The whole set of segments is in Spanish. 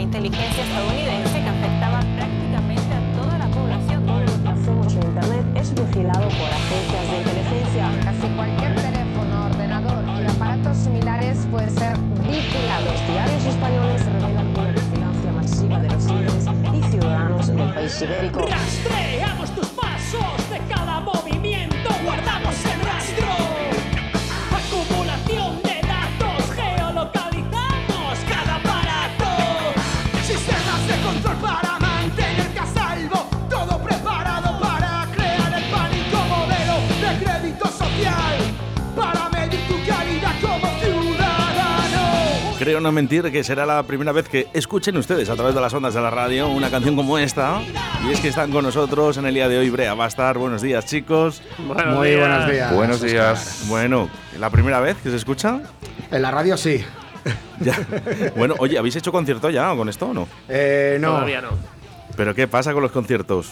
la inteligencia estadounidense que afectaba prácticamente a toda la población. Todo lo que hacemos en Internet es vigilado por agencias de inteligencia. Casi cualquier teléfono, ordenador y aparatos similares puede ser vigilado. Los diarios españoles revelan una vigilancia masiva de los líderes y ciudadanos del país ibérico. Rastreamos Creo no mentir que será la primera vez que escuchen ustedes a través de las ondas de la radio una canción como esta. Y es que están con nosotros en el día de hoy Brea Bastar. Buenos días, chicos. Muy buenos días. Buenos días. Bueno, ¿la primera vez que se escucha? En la radio sí. Ya. Bueno, oye, ¿habéis hecho concierto ya con esto o no? Eh, no, Todavía no. ¿Pero qué pasa con los conciertos?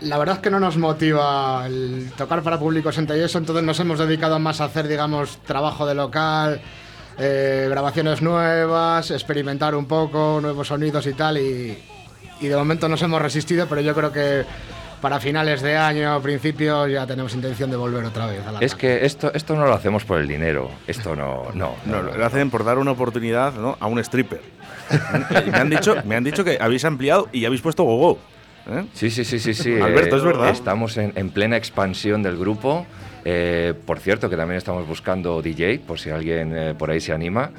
la verdad es que no nos motiva el tocar para públicos entre eso, entonces nos hemos dedicado más a hacer, digamos, trabajo de local, eh, grabaciones nuevas, experimentar un poco, nuevos sonidos y tal, y, y de momento nos hemos resistido, pero yo creo que para finales de año, principios, ya tenemos intención de volver otra vez a la Es que esto, esto no lo hacemos por el dinero. Esto no, no. No, lo hacen por dar una oportunidad ¿no? a un stripper. Me, han dicho, me han dicho que habéis ampliado y habéis puesto gogo. ¿Eh? Sí, sí, sí, sí, sí. Alberto, ¿es verdad? Estamos en, en plena expansión del grupo. Eh, por cierto, que también estamos buscando DJ, por si alguien eh, por ahí se anima.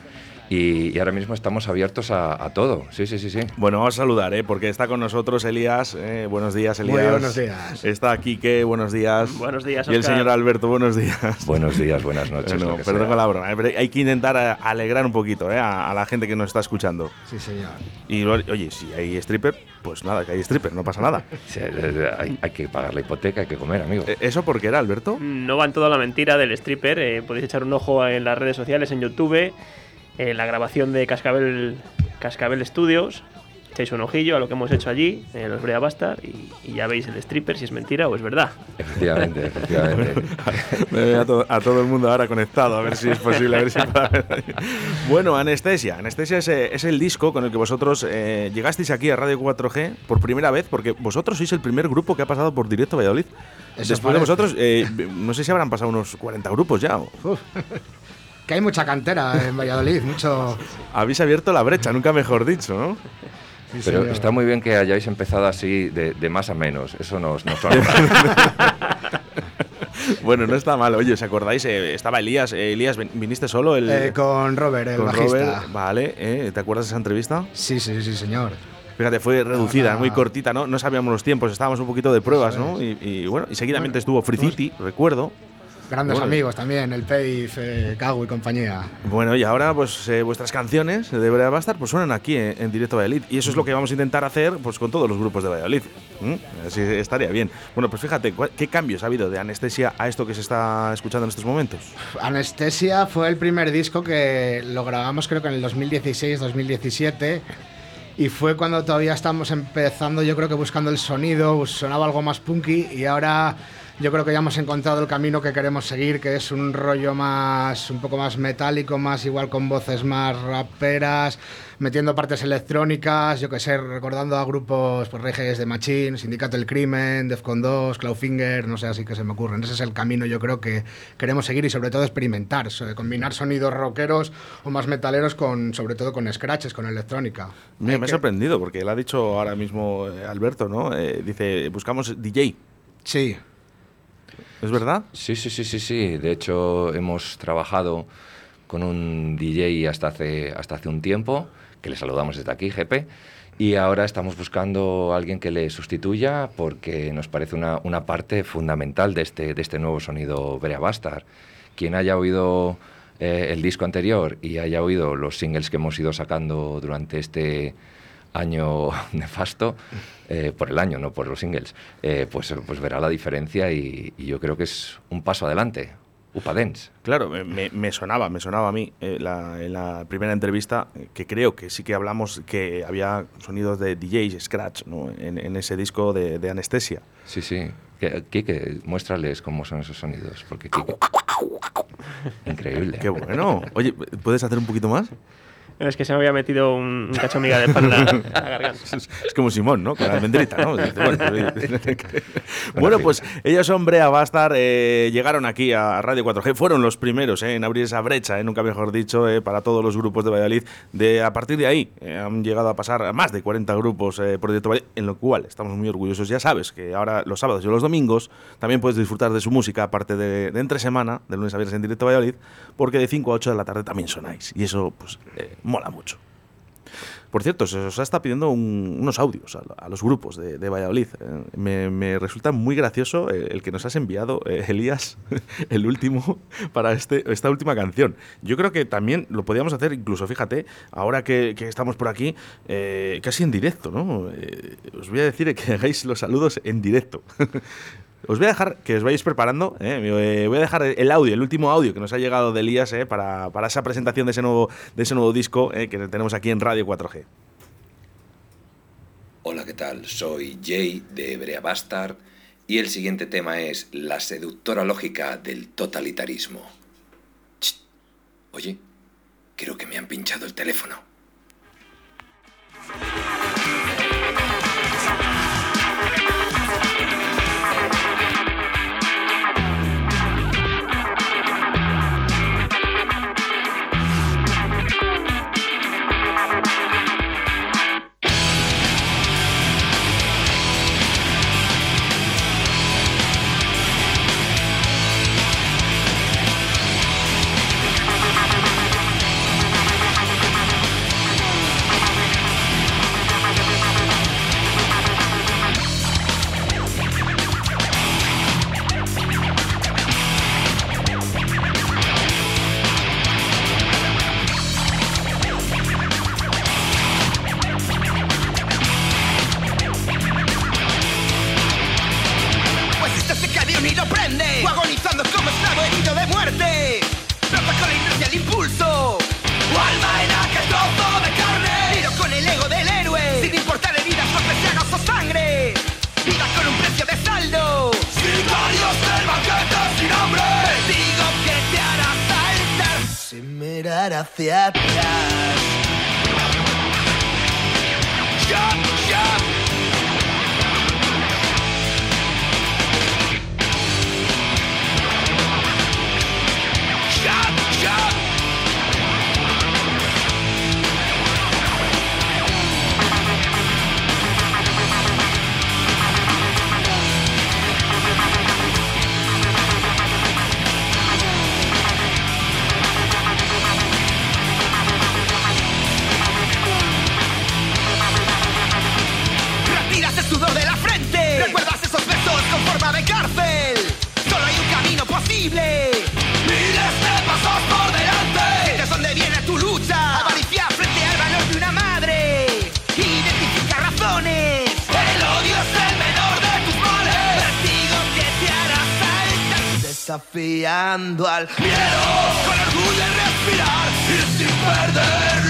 Y, y ahora mismo estamos abiertos a, a todo. Sí, sí, sí, sí. Bueno, vamos a saludar, ¿eh? porque está con nosotros Elías. ¿eh? Buenos días, Elías. Muy buenos días. Está Quique, buenos días. Buenos días, Y el señor Alberto, buenos días. Buenos días, buenas noches. Que perdón sea. con la broma, ¿eh? pero hay que intentar alegrar un poquito ¿eh? a, a la gente que nos está escuchando. Sí, señor. Y oye, si hay stripper, pues nada, que hay stripper, no pasa nada. Sí, eh, eh, hay, hay que pagar la hipoteca, hay que comer, amigo. ¿Eso por qué era, Alberto? No va en toda la mentira del stripper. eh, podéis echar un ojo en las redes sociales, en YouTube, en la grabación de Cascabel, Cascabel Studios. Echáis un ojillo a lo que hemos hecho allí, en los Brea Bastard, y, y ya veis el stripper si es mentira o es verdad. Efectivamente, efectivamente. Me veo a, to- a todo el mundo ahora conectado, a ver si es posible. A ver si bueno, Anestesia. Anestesia es, eh, es el disco con el que vosotros eh, llegasteis aquí a Radio 4G por primera vez, porque vosotros sois el primer grupo que ha pasado por Directo Valladolid. Eso Después de parece. vosotros, eh, no sé si habrán pasado unos 40 grupos ya. o- Que hay mucha cantera en Valladolid, mucho... Habéis abierto la brecha, nunca mejor dicho, ¿no? Sí, Pero señor. está muy bien que hayáis empezado así de, de más a menos. Eso nos, nos. Bueno, no está mal. Oye, ¿os acordáis? Eh, estaba Elías. Eh, Elías, ¿vin- ¿viniste solo? El, Eh, con Robert, el con bajista. Robert. Vale, eh, ¿te acuerdas de esa entrevista? Sí, sí, sí, señor. Fíjate, fue reducida, Ah. muy cortita, ¿no? No sabíamos los tiempos, estábamos un poquito de pruebas, ¿no? Y, y, bueno, y seguidamente Bueno, estuvo Free City, recuerdo. Grandes Bueno. amigos también, el Peif, eh, y compañía. Bueno, y ahora, pues eh, vuestras canciones de Brea Bastard pues suenan aquí en, en directo a Valladolid. Y eso es lo que vamos a intentar hacer pues con todos los grupos de Valladolid. ¿Mm? Así estaría bien. Bueno, pues fíjate, ¿cuál- ¿qué cambios ha habido de anestesia a esto que se está escuchando en estos momentos? Anestesia fue el primer disco que lo grabamos creo que en el 2016-2017 y fue cuando todavía estábamos empezando, yo creo que buscando el sonido, sonaba algo más punky y ahora yo creo que ya hemos encontrado el camino que queremos seguir, que es un rollo más, un poco más metálico, más igual con voces más raperas, metiendo partes electrónicas, yo que sé, recordando a grupos pues Reyes de Machine, Sindicato del Crimen, Defcon 2, Clawfinger, no sé, así que se me ocurren. Ese es el camino yo creo que queremos seguir y sobre todo experimentar, combinar sonidos rockeros o más metaleros con, sobre todo con scratches, con electrónica. Me, Hay me ha que- sorprendido porque él ha dicho ahora mismo eh, Alberto, ¿no? Eh, dice, buscamos DJ. Sí, ¿Es verdad? Sí, sí, sí, sí, sí. De hecho, hemos trabajado con un DJ hasta hace, hasta hace un tiempo, que le saludamos desde aquí, GP, y ahora estamos buscando a alguien que le sustituya porque nos parece una, una parte fundamental de este, de este nuevo sonido Brea Bastard. Quien haya oído eh, el disco anterior y haya oído los singles que hemos ido sacando durante este año nefasto, eh, por el año, no por los singles, eh, pues, pues verá la diferencia y, y yo creo que es un paso adelante. Upadens. Claro, me- me, sonaba, me sonaba a mí eh, la- en la primera entrevista eh, que creo que sí que hablamos que había sonidos de DJs, Scratch, ¿no? en, en ese disco de, de Anestesia. Sí, sí. Quique, muéstrales cómo son esos sonidos, porque Quique... Increíble. Qué bueno. Oye, ¿puedes hacer un poquito más? Es que se me había metido un, un cacho miga de pan en la, en la garganta. Es, es como Simón, ¿no? Con la almendrita, ¿no? Bueno, pues, bueno, pues ellos, hombre, a Bastar, eh, llegaron aquí a Radio 4G, fueron los primeros eh, en abrir esa brecha, eh, nunca mejor dicho, eh, para todos los grupos de Valladolid. De, a partir de ahí han llegado a pasar a más de 40 grupos por Directo Valladolid, en lo cual estamos muy orgullosos. Ya sabes que ahora los sábados y los domingos también puedes disfrutar de su música, aparte de, de entre semana, de lunes a viernes en Directo Valladolid, porque de 5 a 8 de la tarde también sonáis. Y eso, pues, mola mucho. Por cierto, se os está pidiendo un- unos audios a, los grupos de, Valladolid. Eh, me, resulta muy gracioso el que nos has enviado, eh, Elías, el último, para este, esta última canción. Yo creo que también lo podíamos hacer, incluso, fíjate, ahora que, que estamos por aquí, eh, casi en directo, ¿no? Eh, os voy a decir que hagáis los saludos en directo. Os voy a dejar que os vayáis preparando. ¿eh? Eh, voy a dejar el audio, el último audio que nos ha llegado de Elías ¿eh? para, para esa presentación de ese nuevo, de ese nuevo disco que tenemos aquí en Radio 4G. Hola, ¿qué tal? Soy Jay de Hebrea Bastard y el siguiente tema es la seductora lógica del totalitarismo. Oye, creo que me han pinchado el teléfono. Desafiando al miedo. Con orgullo en respirar. Y sin perder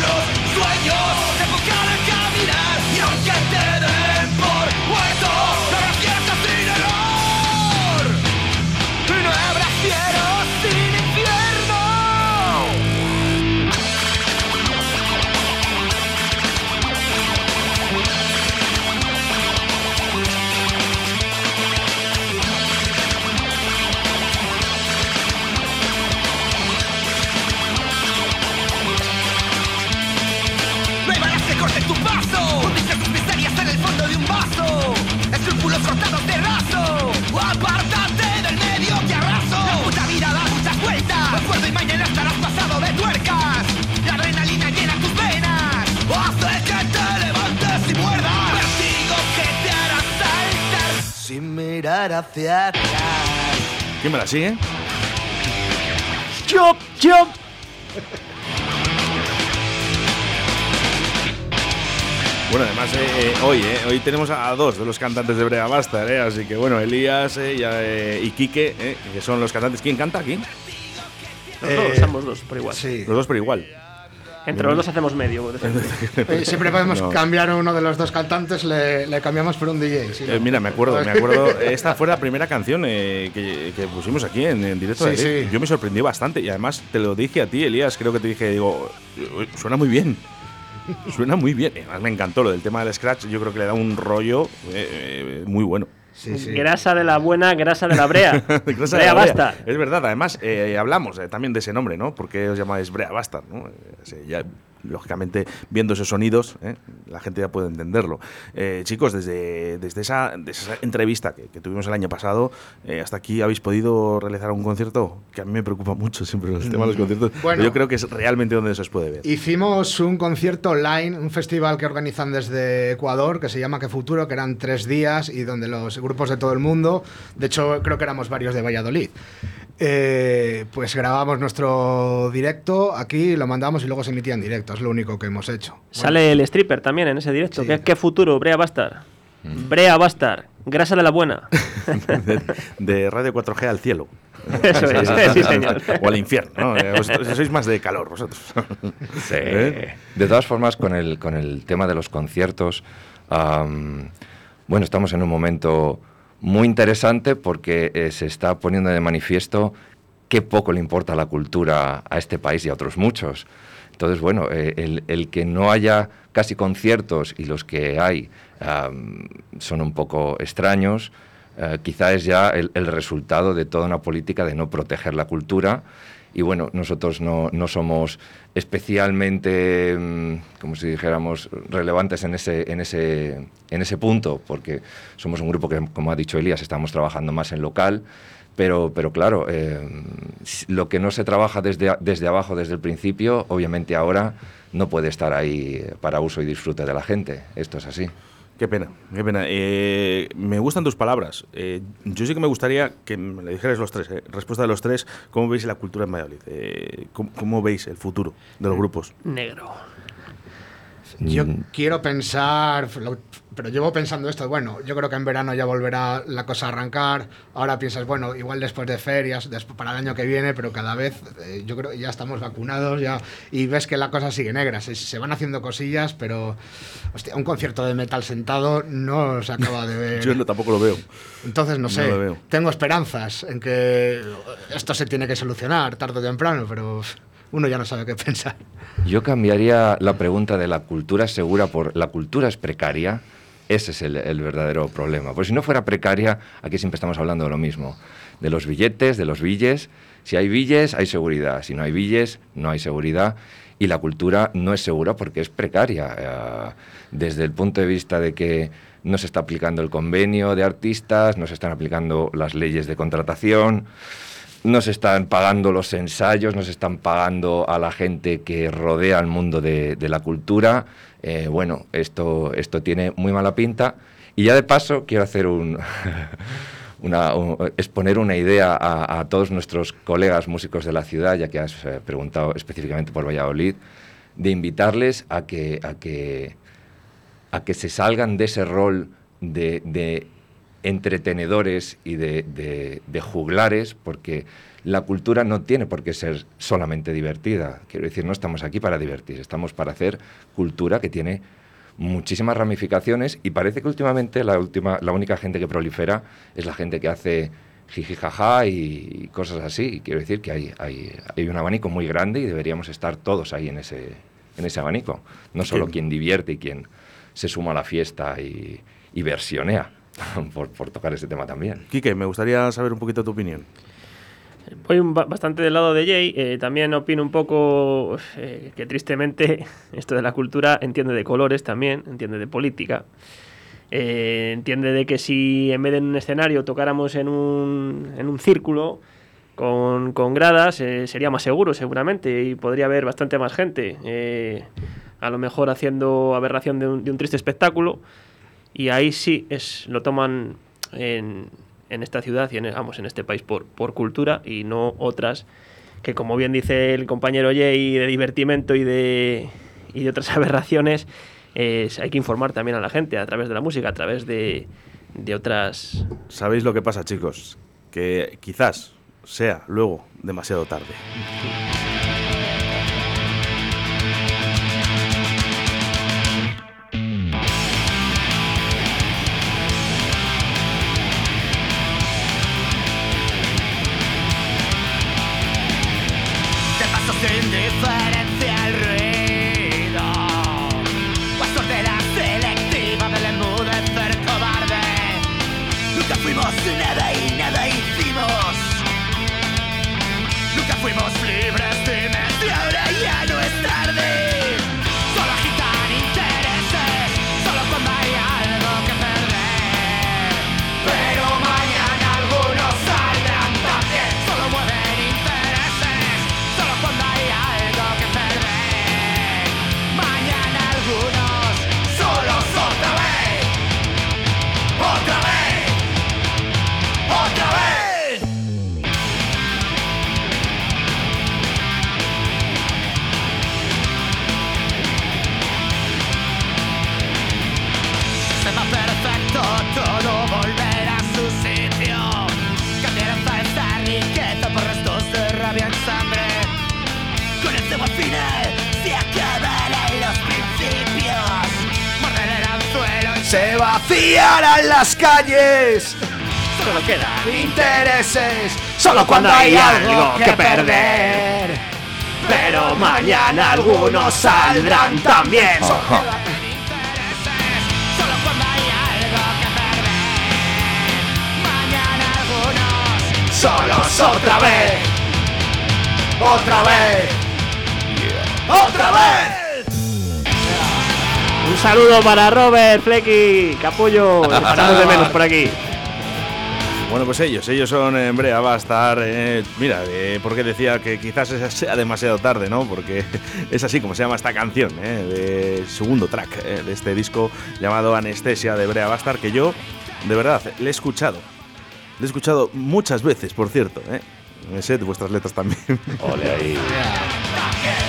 mirar hacia atrás. ¿Quién me la sigue? ¡Chop, chop! Bueno, además, eh, eh, hoy, eh, hoy tenemos a dos de los cantantes de Brea Bastard, eh, así que bueno, Elías eh, y, eh, y Quique, eh, que son los cantantes. ¿Quién canta aquí? Los dos, ambos dos, por igual. Sí. Los dos por igual. Entre los dos hacemos medio. Eh, siempre podemos No. cambiar a uno de los dos cantantes, le, le cambiamos por un DJ. sí, Eh, mira, me acuerdo, me acuerdo. Esta fue la primera canción eh, que, que pusimos aquí en, en directo. Sí, sí. Yo me sorprendí bastante y además te lo dije a ti, Elías. Creo que te dije, digo, "Uy, suena muy bien. Suena muy bien. Además me encantó lo del tema del scratch. Yo creo que le da un rollo eh, muy bueno. Sí, sí. Grasa de la buena, grasa de la brea. Grasa de brea la Brea. basta. Es verdad, además eh, hablamos eh, también de ese nombre, ¿no? Porque os llamáis Brea Bastard, ¿no? Eh, sí, ya, lógicamente, viendo esos sonidos, ¿eh? la gente ya puede entenderlo. Eh, chicos, desde, desde, esa, desde esa entrevista que, que tuvimos el año pasado, eh, hasta aquí habéis podido realizar un concierto que a mí me preocupa mucho siempre el tema de los conciertos. Mm. Bueno. pero yo creo que es realmente donde se os puede ver. Hicimos un concierto online, un festival que organizan desde Ecuador, que se llama Que Futuro, que eran tres días y donde los grupos de todo el mundo, de hecho creo que éramos varios de Valladolid, eh, pues grabamos nuestro directo aquí, lo mandamos y luego se emitía en directo, es lo único que hemos hecho. Sale el stripper también en ese directo. Sí. ¿Qué, qué futuro? Brea Bastard. Brea Bastard. Grasa de la buena. de, de Radio 4G al cielo. Eso es, sí, señor. O al infierno, ¿no? Eh, vosotros sois más de calor, vosotros. Sí. ¿Eh? De todas formas, con el, con el tema de los conciertos, bueno, estamos en un momento muy interesante porque eh, se está poniendo de manifiesto qué poco le importa la cultura a este país y a otros muchos. Entonces, bueno, eh, el, el que no haya casi conciertos y los que hay am, son un poco extraños, eh, quizá es ya el, el resultado de toda una política de no proteger la cultura. Y bueno, nosotros no, no somos especialmente, mm, como si dijéramos, relevantes en ese, en, ese, en ese punto, porque somos un grupo que, como ha dicho Elías, estamos trabajando más en local, pero, pero claro, si- lo que no se trabaja desde, desde abajo, desde el principio, obviamente ahora no puede estar ahí para uso y disfrute de la gente. Esto es así. Qué pena, qué pena. Eh, me gustan tus palabras. Eh, yo sí que me gustaría que me le dijerais los tres, eh, respuesta de los tres, ¿cómo veis la cultura en Valladolid? Eh, ¿cómo, cómo veis el futuro de los grupos? Negro. Yo Mm. quiero pensar, lo- pero llevo pensando esto, bueno, yo creo que en verano ya volverá la cosa a arrancar, ahora piensas, bueno, igual después de ferias, después para el año que viene, pero cada vez eh, yo creo que ya estamos vacunados ya y ves que la cosa sigue negra, se, se van haciendo cosillas, pero hostia, un concierto de metal sentado no se acaba de ver. Yo no, tampoco lo veo. Entonces, no no sé, veo. tengo esperanzas en que esto se tiene que solucionar tarde o temprano, pero uno ya no sabe qué pensar. Yo cambiaría la pregunta de la cultura segura por la cultura es precaria. Ese es el, verdadero problema. Pues si no fuera precaria, aquí siempre estamos hablando de lo mismo. De los billetes, de los billes. Si hay billes, hay seguridad. Si no hay billes, no hay seguridad. Y la cultura no es segura porque es precaria. Eh, desde el punto de vista de que no se está aplicando el convenio de artistas, no se están aplicando las leyes de contratación, no se están pagando los ensayos, no se están pagando a la gente que rodea el mundo de la cultura. Eh, bueno, esto, esto tiene muy mala pinta. Y ya de paso quiero hacer un... Una, un- exponer una idea a, todos nuestros colegas músicos de la ciudad, ya que has eh, preguntado específicamente por Valladolid, de invitarles a que, a que, a que se salgan de ese rol de, entretenedores y de- de juglares, porque la cultura no tiene por qué ser solamente divertida. Quiero decir, no estamos aquí para divertir, estamos para hacer cultura que tiene muchísimas ramificaciones y parece que últimamente la, última, la única gente que prolifera es la gente que hace jiji jaja y cosas así. Y quiero decir que hay, hay, hay un abanico muy grande y deberíamos estar todos ahí en ese, en ese abanico. No solo Qué- quien divierte y quien se suma a la fiesta y, y versionea, por, por tocar ese tema también. Quique, me gustaría saber un poquito tu opinión. Voy bastante del lado de Jay. eh, también opino un poco eh, que tristemente esto de la cultura entiende de colores también, entiende de política. eh, entiende de que si en vez de en un escenario tocáramos en un, en un círculo con, con gradas, eh, sería más seguro seguramente y podría haber bastante más gente. eh, a lo mejor haciendo aberración de un, de un triste espectáculo. Y ahí sí es, lo toman en, en esta ciudad y en, vamos, en este país por, por cultura y no otras que, como bien dice el compañero Jay, de divertimento y de, y de otras aberraciones, es- hay que informar también a la gente a través de la música, a través de, de otras... ¿Sabéis lo que pasa, chicos? Que quizás sea luego demasiado tarde. Se vaciarán las calles. Solo queda. Intereses, solo cuando hay algo que perder. Pero mañana algunos saldrán también. Solo quedan intereses, solo cuando hay algo que perder. Mañana algunos solos otra vez. Otra vez. Otra vez. Saludo para Robert, Flecky, Capullo. De menos por aquí. Bueno, pues ellos, ellos son en Brea Bastard. Eh, mira, eh, porque decía que quizás sea demasiado tarde, ¿no? Porque es así como se llama esta canción, eh, de segundo track eh, de este disco llamado Anestesia de Brea Bastard, que yo, de verdad, le he escuchado. Le he escuchado muchas veces, por cierto. ¿eh? Me sé de vuestras letras también. Ole ahí.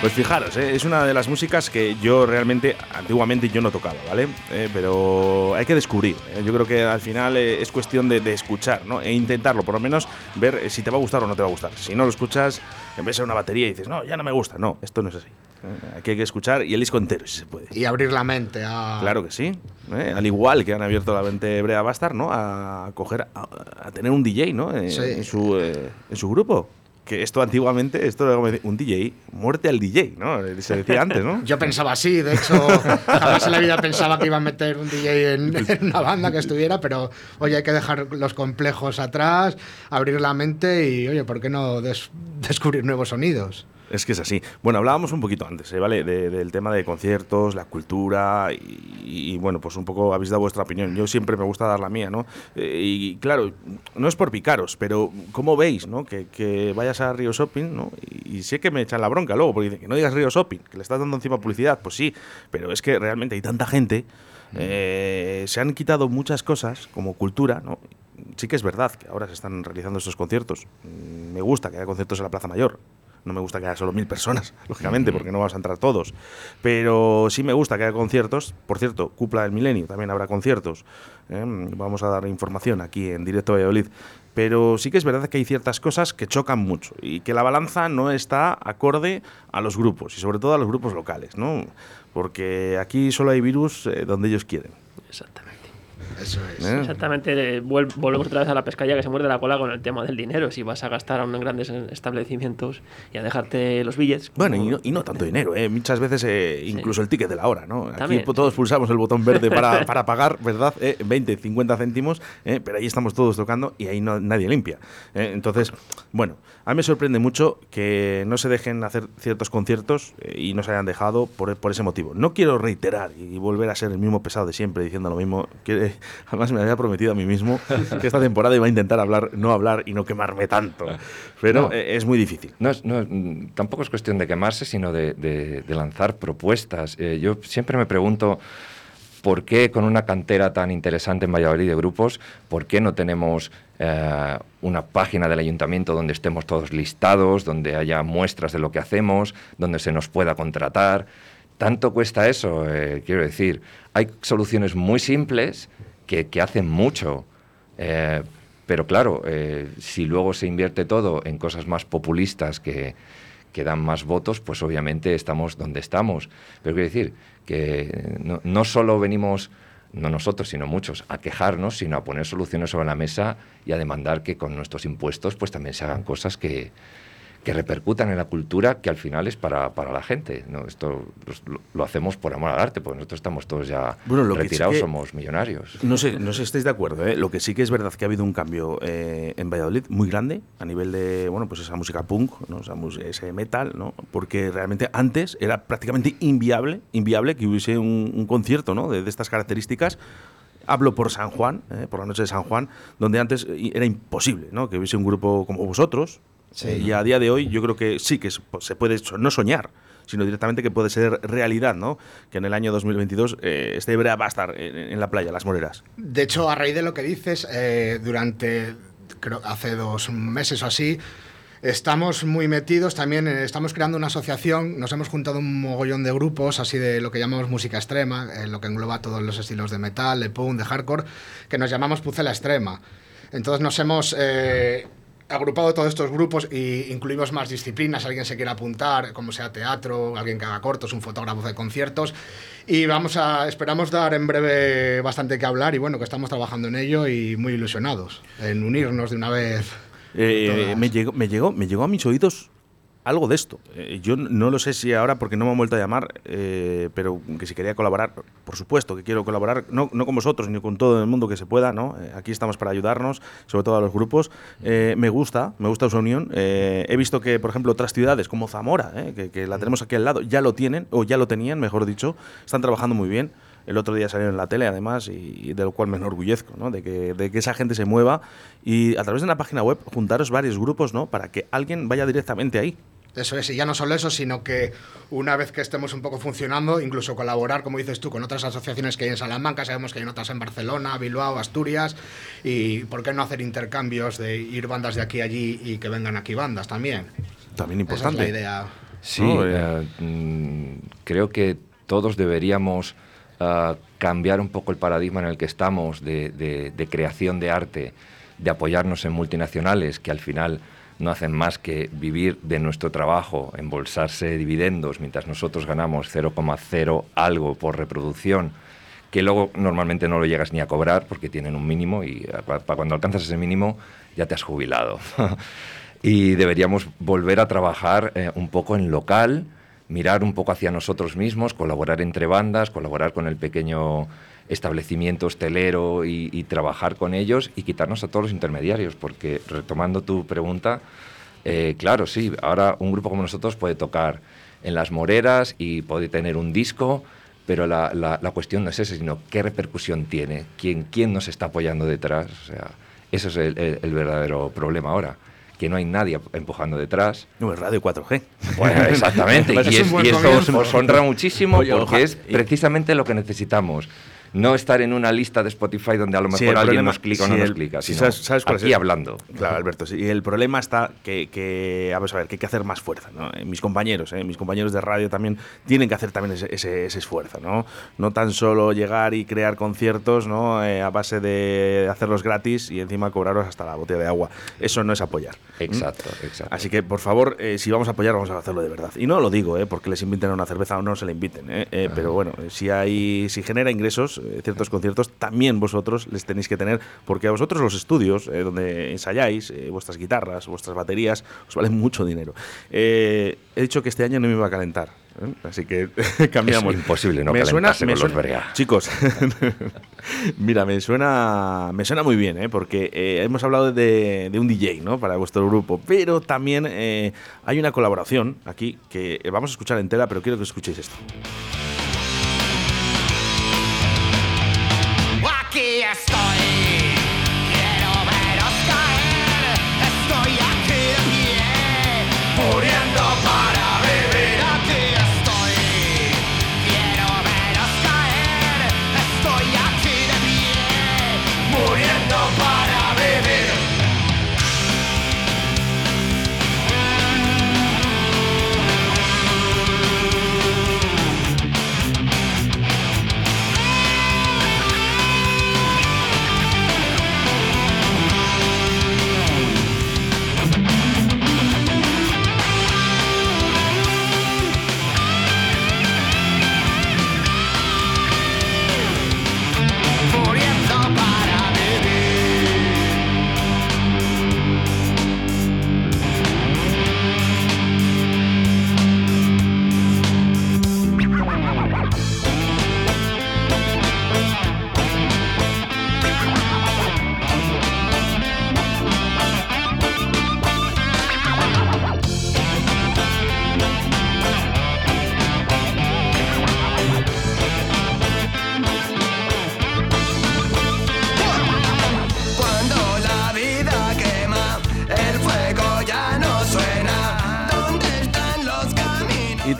Pues fijaros, ¿eh? es una de las músicas que yo realmente, antiguamente yo no tocaba, ¿vale? Eh, pero hay que descubrir. ¿eh? Yo creo que al final eh, es cuestión de, de escuchar, ¿no? E intentarlo, por lo menos ver eh, si te va a gustar o no te va a gustar. Si no lo escuchas, en vez de una batería y dices, no, ya no me gusta. No, esto no es así. ¿eh? Aquí hay que escuchar y el disco entero, si se puede. Y abrir la mente a. Claro que sí. ¿eh? Al igual que han abierto la mente Brea Bastard, ¿no? A coger, a, a tener un DJ, ¿no? Sí. en, su, en su grupo. Que esto antiguamente, esto era como decir, un DJ, muerte al DJ, ¿no? Se decía antes, ¿no? Yo pensaba así, de hecho, jamás en la vida pensaba que iba a meter un DJ en, en una banda que estuviera, pero oye, hay que dejar los complejos atrás, abrir la mente y, oye, ¿por qué no des- descubrir nuevos sonidos? Es que es así. Bueno, hablábamos un poquito antes, ¿eh? ¿vale? De- del tema de conciertos, la cultura y, y, bueno, pues un poco habéis dado vuestra opinión. Yo siempre me gusta dar la mía, ¿no? Eh, y claro, no es por picaros, pero ¿cómo veis, no? Que, que vayas a Río Shopping, ¿no? Y, y sé que me echan la bronca luego, porque dicen que no digas Río Shopping, que le estás dando encima publicidad. Pues sí, pero es que realmente hay tanta gente, eh, se han quitado muchas cosas como cultura, ¿no? Sí que es verdad que ahora se están realizando estos conciertos. Mm, Me gusta que haya conciertos en la Plaza Mayor. No me gusta que haya solo mil personas, lógicamente, porque no vamos a entrar todos. Pero sí me gusta que haya conciertos. Por cierto, Cupla del Milenio también habrá conciertos. ¿eh? Vamos a dar información aquí en directo a Valladolid. Pero sí que es verdad que hay ciertas cosas que chocan mucho y que la balanza no está acorde a los grupos y sobre todo a los grupos locales, ¿no? Porque aquí solo hay virus eh, donde ellos quieren. Exactamente. Eso es. ¿eh? Exactamente, eh, volvemos otra vez a la pescadilla que se muerde la cola con el tema del dinero. Si vas a gastar a unos grandes eh, establecimientos y a dejarte los billets. Bueno, y no, y no tanto dinero, ¿eh? muchas veces eh, incluso el ticket de la hora, ¿no? Aquí También, todos sí. pulsamos el botón verde para, para pagar, ¿verdad? Eh, 20, 50 céntimos, eh, pero ahí estamos todos tocando y ahí no, nadie limpia. eh. Entonces, bueno, a mí me sorprende mucho que no se dejen hacer ciertos conciertos eh, y no se hayan dejado por, por ese motivo. No quiero reiterar y volver a ser el mismo pesado de siempre diciendo lo mismo. Que, además, me había prometido a mí mismo que esta temporada iba a intentar hablar, no hablar y no quemarme tanto. Pero No. eh, es muy difícil. No, no, mm, tampoco es cuestión de quemarse, sino de, de- de lanzar propuestas. Eh, yo siempre me pregunto por qué con una cantera tan interesante en Valladolid de grupos, por qué no tenemos eh, una página del ayuntamiento donde estemos todos listados, donde haya muestras de lo que hacemos, donde se nos pueda contratar. ¿Tanto cuesta eso? Eh, quiero decir, hay soluciones muy simples que, que hacen mucho. Eh, pero claro, eh, si luego se invierte todo en cosas más populistas que, que dan más votos, pues obviamente estamos donde estamos. Pero quiero decir que no, no solo venimos, no nosotros, sino muchos, a quejarnos, sino a poner soluciones sobre la mesa y a demandar que con nuestros impuestos pues también se hagan cosas que, que repercutan en la cultura que al final es para, para la gente. ¿no? Esto pues, lo, lo hacemos por amor al arte, porque nosotros estamos todos ya Bueno, lo que sí retirados, que- somos millonarios. No sé, no sé si estáis de acuerdo. ¿eh? Lo que sí que es verdad que ha habido un cambio eh, en Valladolid muy grande a nivel de, bueno, pues esa música punk, ¿no? Esa ese metal, ¿no? Porque realmente antes era prácticamente inviable, inviable que hubiese un, un concierto, ¿no? De, de estas características. Hablo por San Juan, ¿eh? por la noche de San Juan, donde antes era imposible, ¿no? Que hubiese un grupo como vosotros. Eh, y a día de hoy yo creo que sí que es- se puede no soñar, sino directamente que puede ser realidad, ¿no? Que en el año 2022 eh, este Brea va a estar en, en la playa, Las Moreras. De hecho, a raíz de lo que dices, eh, durante, creo, hace dos meses o así, Estamos muy metidos, también estamos creando una asociación, nos hemos juntado un mogollón de grupos, así de lo que llamamos música extrema, eh, lo que engloba todos los estilos de metal, de punk, de hardcore, que nos llamamos Pucela Extrema. Entonces nos hemos eh, agrupado todos estos grupos e incluimos más disciplinas, alguien se quiere apuntar, como sea teatro, alguien que haga cortos, un fotógrafo de conciertos, y vamos a, esperamos dar en breve bastante que hablar y bueno, que estamos trabajando en ello y muy ilusionados en unirnos de una vez. Eh, me, llegó, me, llegó, me llegó a mis oídos algo de esto. Eh, yo no lo sé si ahora, porque no me han vuelto a llamar, eh, pero que si quería colaborar, por supuesto que quiero colaborar, no, no con vosotros, ni con todo el mundo que se pueda, ¿no? Eh, aquí estamos para ayudarnos, sobre todo a los grupos. Eh, me gusta, me gusta su unión. Eh, he visto que, por ejemplo, otras ciudades como Zamora, eh, que, que la tenemos aquí al lado, ya lo tienen, o ya lo tenían, mejor dicho, están trabajando muy bien. El otro día salieron en la tele, además, y, y de lo cual me enorgullezco, ¿no? De que, de que esa gente se mueva y a través de una página web juntaros varios grupos, ¿no? Para que alguien vaya directamente ahí. Eso es, y ya no solo eso, sino que una vez que estemos un poco funcionando, incluso colaborar, como dices tú, con otras asociaciones que hay en Salamanca, sabemos que hay otras en Barcelona, Bilbao, Asturias, y por qué no hacer intercambios de ir bandas de aquí a allí y que vengan aquí bandas también. También Esa es importante. la idea. Sí, No, eh. eh, mm, creo que todos deberíamos ah, cambiar un poco el paradigma en el que estamos de, de- de creación de arte, de apoyarnos en multinacionales que al final no hacen más que vivir de nuestro trabajo, embolsarse dividendos, mientras nosotros ganamos 0,0 algo por reproducción, que luego normalmente no lo llegas ni a cobrar porque tienen un mínimo y eh, pa- pa- cuando alcanzas ese mínimo ya te has jubilado. y deberíamos volver a trabajar eh, un poco en local, mirar un poco hacia nosotros mismos, colaborar entre bandas, colaborar con el pequeño establecimiento hostelero y, trabajar con ellos y quitarnos a todos los intermediarios, porque retomando tu pregunta, eh, claro, sí, ahora un grupo como nosotros puede tocar en las moreras y puede tener un disco, pero la, cuestión no es esa, sino qué repercusión tiene, quién, quién nos está apoyando detrás. O sea, eso es el verdadero problema ahora, que no hay nadie empujando detrás. No, es Radio 4G. Bueno, exactamente. Pues y es y esto os, honra muchísimo Oye, porque es precisamente lo que necesitamos. No estar en una lista de Spotify donde a lo mejor Sí, alguien problema- nos clica o sí, no nos clica, sino ¿sabes- sabes cuál es aquí el- hablando. Claro, Alberto. sí, Y el problema está que, que, vamos a ver, que hay que hacer más fuerza. ¿no? Eh, Mis compañeros, eh, mis compañeros de radio también tienen que hacer también ese, ese- ese esfuerzo. ¿no? no tan solo llegar y crear conciertos ¿no? Eh, a base de hacerlos gratis y encima cobraros hasta la botella de agua. Eso no es apoyar. Exacto, exacto. Así que, por favor, eh, si vamos a apoyar, vamos a hacerlo de verdad. Y no lo digo, eh, porque les inviten a una cerveza o no se le inviten. eh, Pero bueno, si hay, si genera ingresos, eh, ciertos conciertos, también vosotros les tenéis que tener, porque a vosotros los estudios, eh, donde ensayáis, eh, vuestras guitarras, vuestras baterías, os valen mucho dinero. Eh, he dicho que este año no me iba a calentar. Así que cambiamos. Es imposible no Me suena- me con suena-. Chicos, mira, me suena, me suena muy bien, ¿eh? porque eh, hemos hablado de, de un DJ ¿no? para vuestro grupo, pero también eh, hay una colaboración aquí que vamos a escuchar entera, pero quiero que escuchéis esto.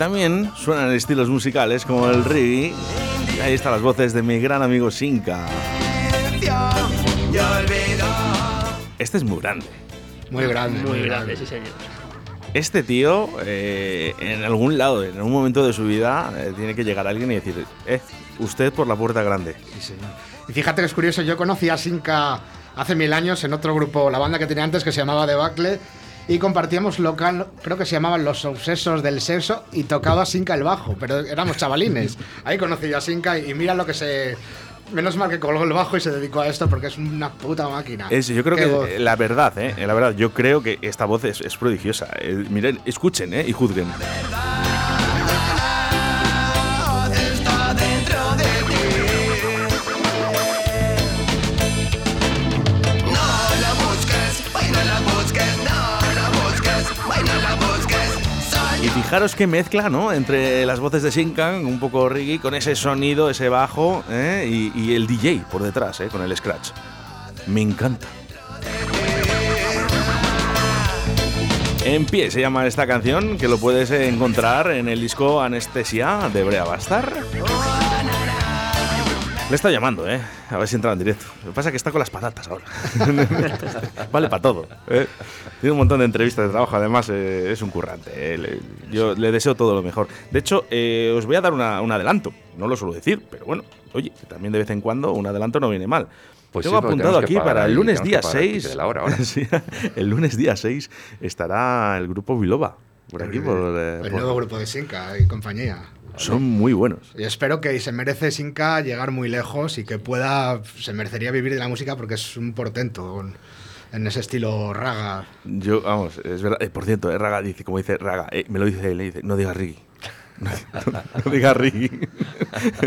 También suenan estilos musicales como el reggae. Y ahí están las voces de mi gran amigo olvido. Este es muy grande. Muy grande. Muy grande, sí, señor. Este tío, eh, en algún lado, en algún momento de su vida, eh, tiene que llegar alguien y decir, eh, usted por la puerta grande. Y fíjate que es curioso, yo conocí a Sinca hace mil años en otro grupo, la banda que tenía antes que se llamaba Debacle, y compartíamos local, creo que se llamaban Los Obsesos del Sexo, y tocaba Sinca el bajo, pero éramos chavalines. Ahí conocí yo a Sinca y mira lo que se... Menos mal que colgó el bajo y se dedicó a esto porque es una puta máquina. Es, yo creo Qué que voz. la verdad, eh, la verdad, yo creo que esta voz es, es prodigiosa. Eh, miren, escuchen eh, y juzguen. Está fijaros qué mezcla, ¿no? Entre las voces de Shinkan, un poco reggae, con ese sonido, ese bajo, ¿eh? y, el DJ por detrás, ¿eh? Con el scratch. Me encanta. En pie se llama esta canción, que lo puedes encontrar en el disco Anestesia de Brea Bastar. Le está llamando, ¿eh? A ver si entra en directo. Lo que pasa es que está con las patatas ahora. vale para todo. ¿eh? Tiene un montón de entrevistas de trabajo, además eh, es un currante. eh. Le- yo le deseo todo lo mejor. De hecho, eh, os voy a dar una- un adelanto. No lo suelo decir, pero bueno, oye, también de vez en cuando un adelanto no viene mal. Pues Tengo sí, apuntado aquí para el lunes día que pagar el 6. ticket de la hora ahora. Sí, el lunes día 6 estará el grupo Biloba. Por aquí, por, eh, el por- nuevo grupo de Sinca y compañía. Son muy buenos. Y espero que se merece Sinca llegar muy lejos y que pueda, se merecería vivir de la música porque es un portento en, ese estilo raga. Yo, vamos, es verdad. eh, por cierto, eh, Raga dice, como dice Raga, eh, me lo dice él, le dice, no digas Riggy. No, digas Riggy.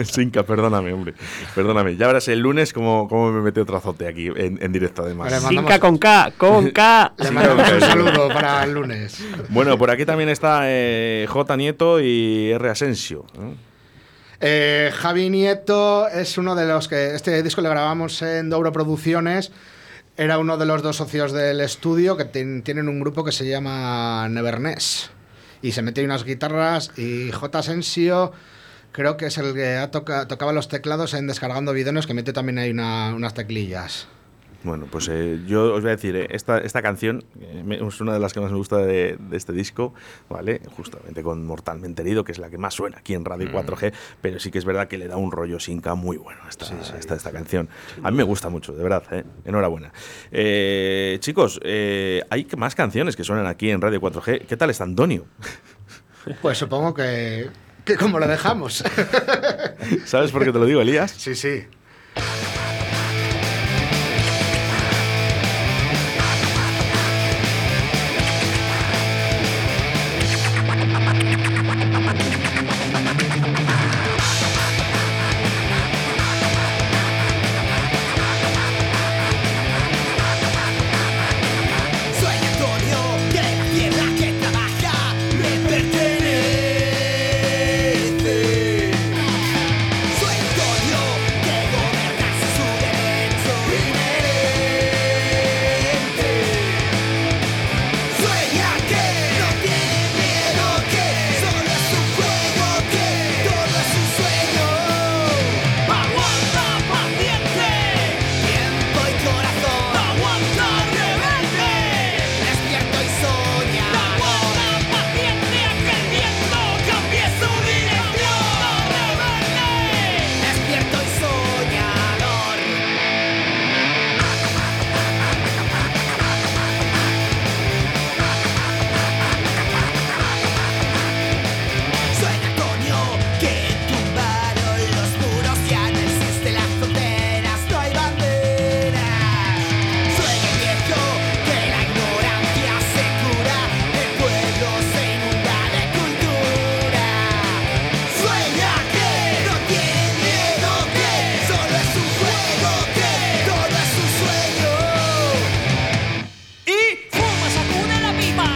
Sinca, perdóname, hombre. Perdóname. Ya verás el lunes cómo, cómo me mete otro azote aquí en, en directo, además. Vale, mandamos- Sinca con K, con K. Le mandamos un saludo para el lunes. Bueno, por aquí también está eh, J. Nieto y R. Asensio. ¿eh? Eh, Javi Nieto es uno de los que este disco le grabamos en Douro Producciones. Era uno de los dos socios del estudio que ten- tienen un grupo que se llama Neverness. Y se mete ahí unas guitarras y J. Asensio creo que es el que ha toca- tocaba los teclados en Descargando Bidones, que mete también ahí una- unas teclillas. Bueno, pues eh, yo os voy a decir, eh, esta, esta canción eh, es una de las que más me gusta de, de este disco, ¿vale? Justamente con Mortalmente Herido, que es la que más suena aquí en Radio 4G, pero sí que es verdad que le da un rollo sinca muy bueno a esta, a esta, esta canción. A mí me gusta mucho, de verdad, ¿eh? Enhorabuena. Eh, chicos, eh, hay más canciones que suenan aquí en Radio 4G. ¿Qué tal está Antonio? Pues supongo que, que como lo dejamos. ¿Sabes por qué te lo digo, Elías? sí, sí.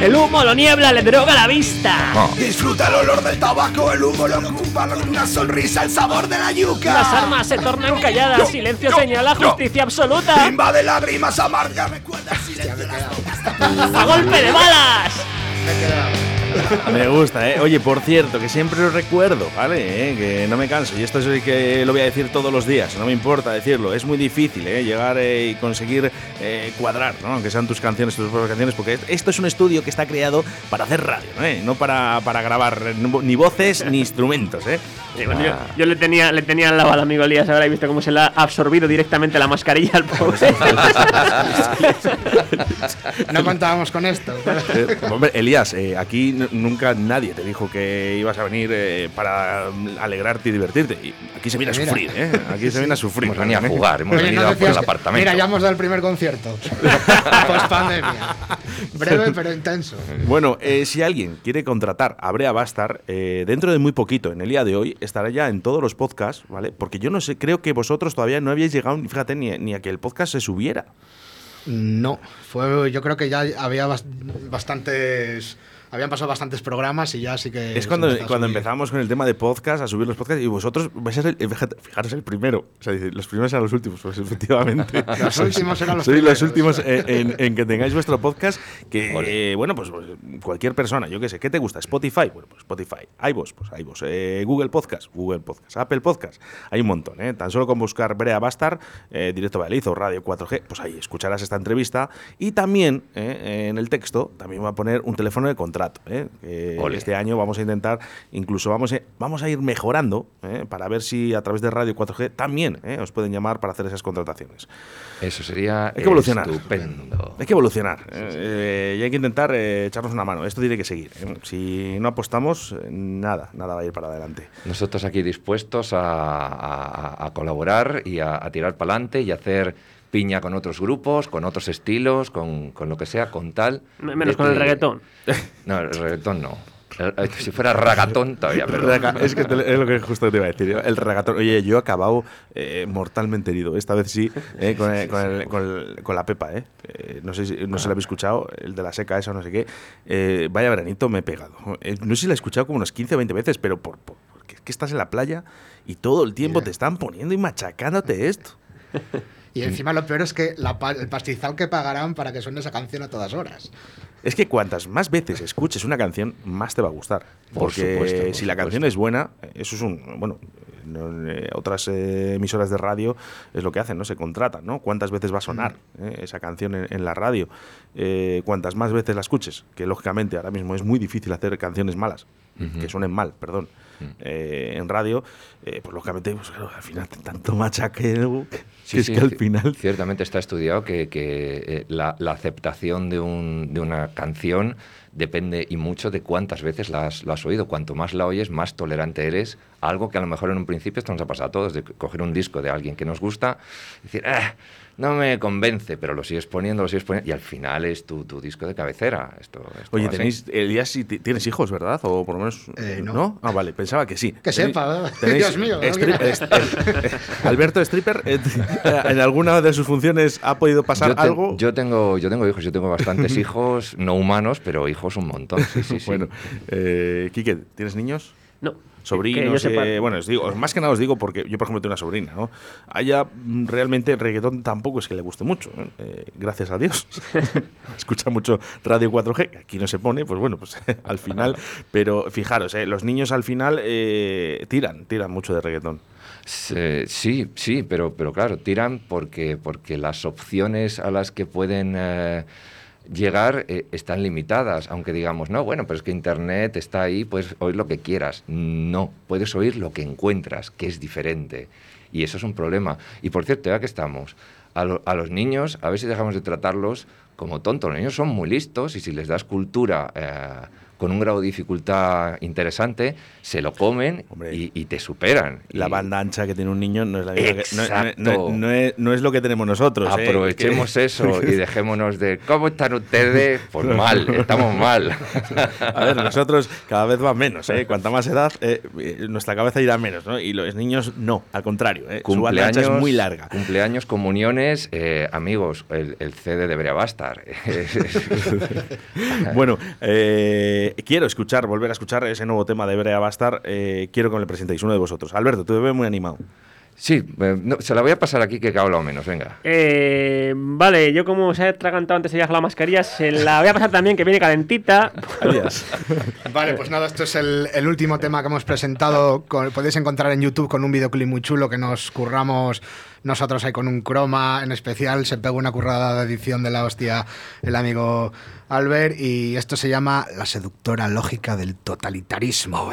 El humo lo niebla, le droga la vista. Disfruta el olor del tabaco, el humo lo ocupa una sonrisa, el sabor de la yuca. Las armas se tornan calladas, silencio señala justicia absoluta. Invade lágrimas amargas, recuerda el silencio de las ¡A golpe de balas! Me gusta, ¿eh? Oye, por cierto, que siempre lo recuerdo, ¿vale? ¿Eh? Que no me canso. Y esto es que lo voy a decir todos los días. No me importa decirlo. Es muy difícil, ¿eh? Llegar eh, y conseguir eh, cuadrar, ¿no? Aunque sean tus canciones, tus propias canciones. Porque esto es un estudio que está creado para hacer radio, ¿no? ¿Eh? No para, para grabar ni voces ni instrumentos, ¿eh? Sí, bueno, yo, yo le tenía le tenía al lado al amigo Elías ahora he visto cómo se le ha absorbido directamente la mascarilla al pobre. No contábamos con esto. Eh, hombre, Elías, eh, aquí nunca nadie te dijo que ibas a venir eh, para alegrarte y divertirte. Y aquí se viene a sufrir, ¿eh? Aquí se viene a sufrir. Hemos venido a jugar, hemos Oye, venido no a por el apartamento. Mira, ya hemos dado el primer concierto. Post pandemia. Breve pero intenso. Bueno, eh, si alguien quiere contratar a Brea Bastar, eh, dentro de muy poquito, en el día de hoy, estará ya en todos los podcasts, ¿vale? Porque yo no sé, creo que vosotros todavía no habíais llegado, fíjate, ni, ni a que el podcast se subiera. No, fue, yo creo que ya había bas- bastantes. Habían pasado bastantes programas y ya sí que. Es cuando, cuando empezamos con el tema de podcast, a subir los podcasts, y vosotros vais a ser, fijaros, el primero. O sea, los primeros eran los últimos, pues efectivamente. Los últimos eran los Sois los primeros. últimos en, en- en que tengáis vuestro podcast, que, eh, bueno, pues, pues, cualquier persona, yo qué sé, ¿qué te gusta? Spotify, bueno, pues Spotify. iVoox, pues iVoox. Eh, Google Podcast, Google Podcast. Apple Podcast, hay un montón, ¿eh? Tan solo con buscar Brea Bastar, eh, Directo Valladolid o Radio 4G, pues ahí escucharás esta entrevista. Y también, eh, en el texto, también va a poner un teléfono de contrato, ¿eh? Este año vamos a intentar, incluso vamos a, vamos a ir mejorando, ¿eh? para ver si a través de Radio 4G también ¿eh? os pueden llamar para hacer esas contrataciones. Eso sería Hay que evolucionar. estupendo. Hay que evolucionar y hay que intentar echarnos una mano. Esto tiene que seguir. Si no apostamos, nada, nada va a ir para adelante. Nosotros aquí dispuestos a, a- a colaborar y a, a tirar para adelante y hacer piña con otros grupos, con otros estilos, con, con lo que sea, con tal. Menos de con el reggaetón. No, el reggaetón no. El- el- si fuera ragatón todavía, pero... Es que te- es lo que justo te iba a decir. ¿eh? El regatón. Oye, yo he acabado eh, mortalmente herido. Esta vez sí, eh, con, el- con el- con el- con la Pepa. ¿eh? Eh, no sé si no se la habéis escuchado, el de la seca, esa, no sé qué. Eh, vaya veranito me he pegado. Eh, no sé si la he escuchado como unas 15 o 20 veces, pero por, por- porque es que estás en la playa y todo el tiempo te están poniendo y machacándote esto. Y encima lo peor es que la pa- el pastizal que pagarán para que suene esa canción a todas horas. Es que cuantas más veces escuches una canción, más te va a gustar. Por Porque supuesto, por si la canción es buena, eso es un. Bueno, eh, no, eh, otras eh, emisoras de radio es lo que hacen, ¿no? Se contratan, ¿no? ¿Cuántas veces va a sonar eh, esa canción en, en la radio? Eh, cuantas más veces la escuches, que lógicamente ahora mismo es muy difícil hacer canciones malas, que suenen mal, perdón. Eh, en radio, eh, pues lógicamente, pues, claro, al final tanto machaqueo que, Sí, es sí, que al final Ciertamente está estudiado que, que, eh, la, la aceptación de, un- de una canción depende y mucho de cuántas veces la has, la has oído. Cuanto más la oyes, más tolerante eres algo que a lo mejor en un principio esto nos ha pasado a todos, de coger un disco de alguien que nos gusta y decir, "Ah, no me convence, pero lo sigues poniendo, lo sigues poniendo y al final es tu, tu disco de cabecera. Esto, esto Oye, tenéis, Elías, tienes hijos, ¿verdad? O por lo menos. Eh, no. Ah, vale, pensaba que sí. Que Tenéis- sepa, tenéis Dios mío, no eh, Alberto Stripper, eh, ¿en alguna de sus funciones ha podido pasar Yo, te- algo? yo tengo, yo tengo hijos, yo tengo bastantes hijos, no humanos, pero hijos un montón. Sí, sí, sí. Bueno, eh, Quique, ¿tienes niños? No. Sobrinos, Que eh, bueno, os digo, más que nada os digo porque yo, por ejemplo, tengo una sobrina, ¿no? A ella mm, realmente el reggaetón tampoco es que le guste mucho, ¿eh? Eh, gracias a Dios. Escucha mucho Radio 4G, que aquí no se pone, pues bueno, pues al final, pero fijaros, eh, los niños al final tiran, tiran mucho de reggaetón. Sí, sí, pero, pero claro, tiran porque, porque las opciones a las que pueden llegar eh, están limitadas, aunque digamos, no, bueno, pero es que Internet está ahí, puedes oír lo que quieras. No, puedes oír lo que encuentras, que es diferente. Y eso es un problema. Y por cierto, ya que estamos, a, lo- a los niños, a ver si dejamos de tratarlos como tontos. Los niños son muy listos y si les das cultura eh, con un grado de dificultad interesante, se lo comen y, y te superan. La banda ancha que tiene un niño no es la misma que- no- no- Exacto. no- no es, no es lo que tenemos nosotros. ¿eh? Aprovechemos eso y dejémonos de ¿cómo están ustedes? Pues mal, estamos mal. A ver, nosotros cada vez va menos, ¿eh? Cuanta más edad, eh, eh, nuestra cabeza irá menos, ¿no? Y los niños no, al contrario, ¿eh? Su banda ancha es muy larga. Cumpleaños, comuniones, amigos, el, el CD debería bastar. Bueno, eh, quiero escuchar, volver a escuchar ese nuevo tema de Brea Bastar. eh, quiero que me le presentéis uno de vosotros. Alberto, tú te ves muy animado. Sí, eh, no, se la voy a pasar aquí que he hablado menos, venga. Eh, vale, yo como se ha atragantado antes de viaje la mascarilla, se la voy a pasar también, que viene calentita. Vale, pues nada, esto es el, el último tema que hemos presentado. Con- podéis encontrar en YouTube con un videoclip muy chulo que nos curramos nosotros ahí con un croma en especial. Se pegó una currada de edición de la hostia el amigo Albert. Y esto se llama La seductora lógica del totalitarismo.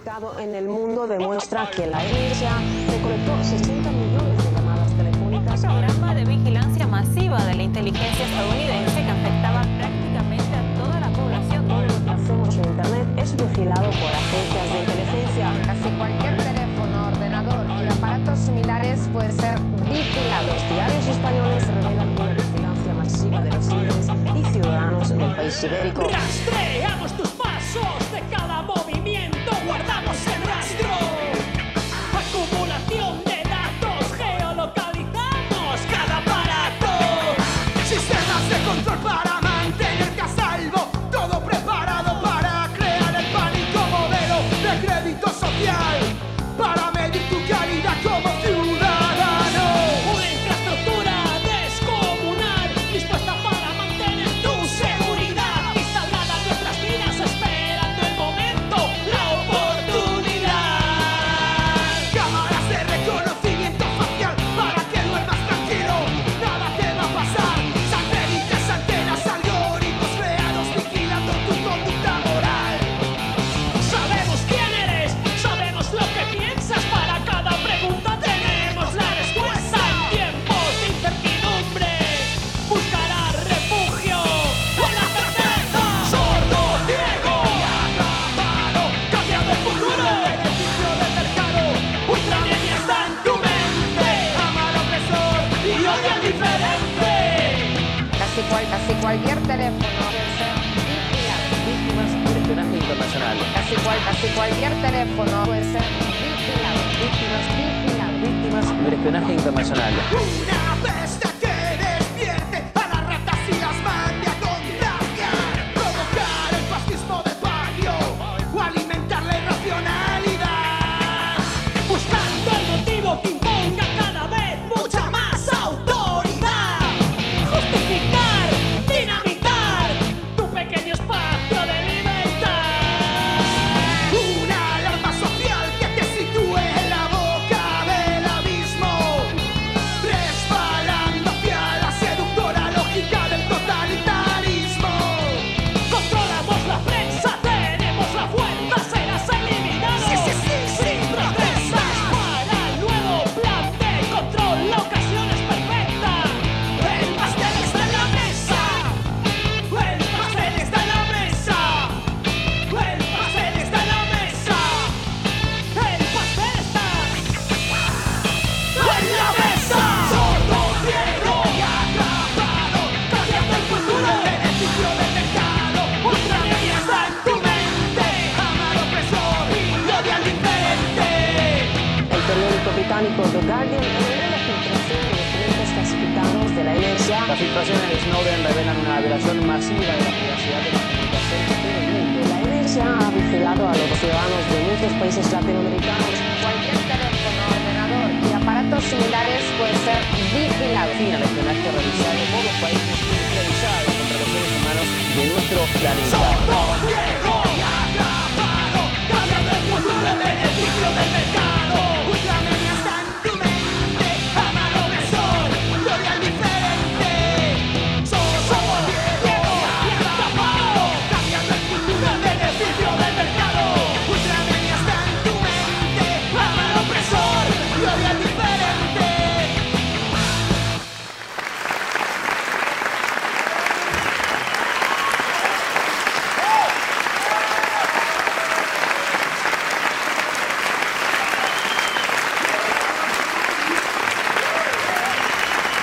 Publicado en El Mundo demuestra que la Iglesia recolectó 60 millones de llamadas telefónicas. Un programa de vigilancia masiva de la inteligencia estadounidense que afectaba prácticamente a toda la población. Todo lo que hacemos en Internet es vigilado por agencias de inteligencia. Casi cualquier teléfono, ordenador y aparatos similares puede ser vigilado. Los diarios españoles revelan una vigilancia masiva de los líderes y ciudadanos del país ibérico. Rastreamos tus pasos de cada movimiento, guardamos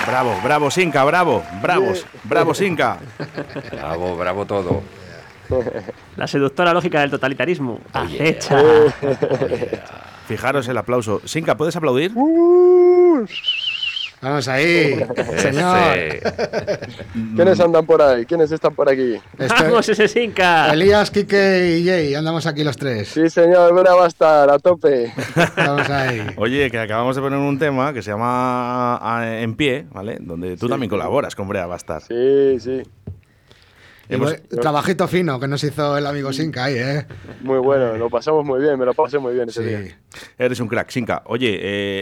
Bravo, bravo, Sinca, bravo, bravos, bravo, Sinca. Bravo, bravo todo. La seductora lógica del totalitarismo. Acecha. Fijaros el aplauso. Sinca, ¿puedes aplaudir? Vamos ahí, señor. ¿Quiénes andan por ahí? ¿Quiénes están por aquí? Este- ¡Vamos, ese Sinca! Elías, Quique y Jay, andamos aquí los tres. Sí, señor, Brea va a estar a tope. Vamos ahí. Oye, que acabamos de poner un tema que se llama ah, En Pie, ¿vale? Donde tú también colaboras con Brea Bastar. Sí, sí. Hemos- trabajito fino que nos hizo el amigo Sinca ahí, ¿eh? Muy bueno, lo pasamos muy bien, me lo pasé muy bien ese Sí. día. Eres un crack, Sinka. Oye,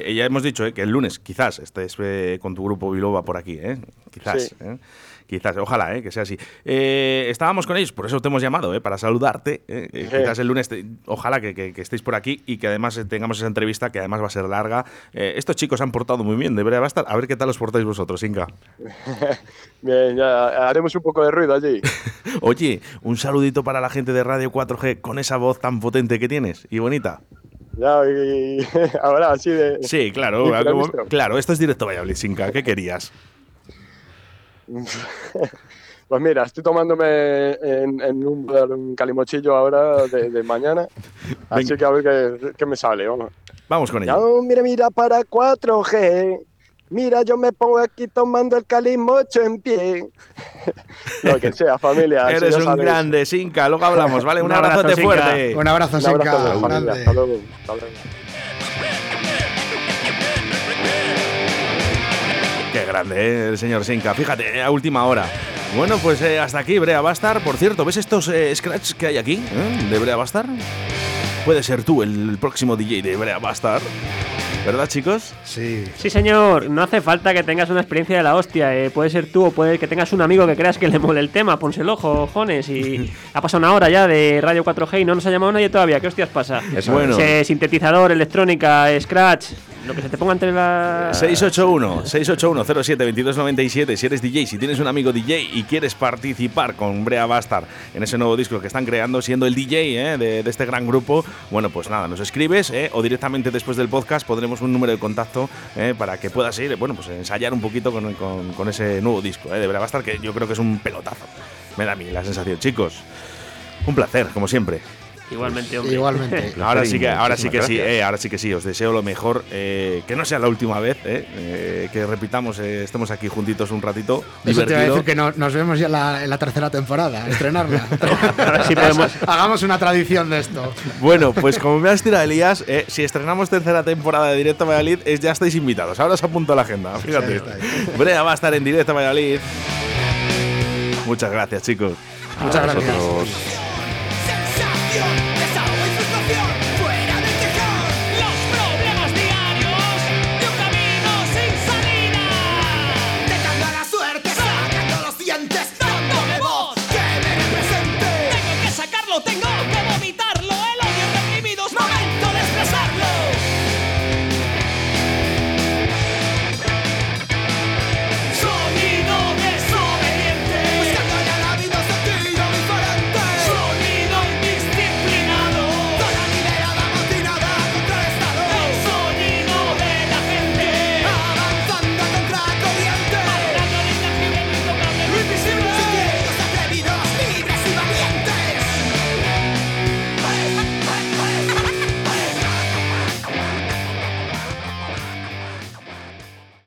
eh, ya hemos dicho eh, que el lunes quizás estés eh, con tu grupo Biloba por aquí, ¿eh? Quizás. Sí. Quizás, ojalá, ¿eh? que sea así. Eh, estábamos con ellos, por eso te hemos llamado, ¿eh? para saludarte. Sí. Quizás el lunes, te- ojalá que, que- que estéis por aquí y que además tengamos esa entrevista, que además va a ser larga. Estos chicos han portado muy bien, debería bastar. A ver qué tal os portáis vosotros, Sinka. Bien, ya haremos un poco de ruido allí. Oye, un saludito para la gente de Radio 4G con esa voz tan potente que tienes y bonita. Ya, y, ahora así de... Sí, claro, como- claro, esto es directo Valladolid, Sinka. ¿Qué querías? Pues mira, estoy tomándome en, en un, un calimochillo ahora de, de mañana, así Venga. que a ver qué, qué me sale, vamos. Vamos con ello. mira, mira, para 4G. Mira, yo me pongo aquí tomando el calimocho en pie. Lo que sea, familia. Eres un sabéis. grande, Sinka, luego hablamos, ¿vale? Un, Un abrazo, abrazote fuerte. Un abrazo, Un abrazo Sinca. Hasta luego. Hasta luego. Grande, ¿eh? el señor Sinka. Fíjate, eh, a última hora. Bueno, pues eh, hasta aquí, Brea Bastar. Por cierto, ¿ves estos eh, scratch que hay aquí? eh, De Brea Bastar. Puede ser tú el próximo DJ de Brea Bastar. ¿Verdad, chicos? Sí. Sí, señor, no hace falta que tengas una experiencia de la hostia. eh, Puede ser tú o puede que tengas un amigo que creas que le mole el tema. Ponse el ojo, jones. Y ha pasado una hora ya de Radio 4G y no nos ha llamado nadie todavía. ¿Qué hostias pasa? Eso Bueno. Ese sintetizador, electrónica, scratch, lo que se te ponga entre las. 681 681 07 2297 si eres DJ, si tienes un amigo DJ y quieres participar con Brea Bastar en ese nuevo disco que están creando, siendo el DJ ¿eh? de, este gran grupo, bueno, pues nada, nos escribes ¿eh? o directamente después del podcast pondremos un número de contacto ¿eh? para que puedas ir, bueno, pues ensayar un poquito con, con- con ese nuevo disco de Brea Bastar que yo creo que es un pelotazo. Me da a mí la sensación, chicos. Un placer, como siempre. Igualmente, hombre. Igualmente. Ahora sí que, ahora sí que sí, eh, ahora sí que sí, os deseo lo mejor, eh, que no sea la última vez, eh, eh, que repitamos, eh, estemos aquí juntitos un ratito, Eso te iba a decir que no- nos vemos ya la- en la tercera temporada, a estrenarla. A podemos. Hagamos una tradición de esto. Bueno, pues como me has tirado Elías, eh, si estrenamos tercera temporada de Directo Valladolid, es, ya estáis invitados. Ahora os apunto a la agenda, fíjate. Brea va a estar en Directo Valladolid. Muchas gracias, chicos. Muchas gracias. Nosotros- Sensación, esa hoy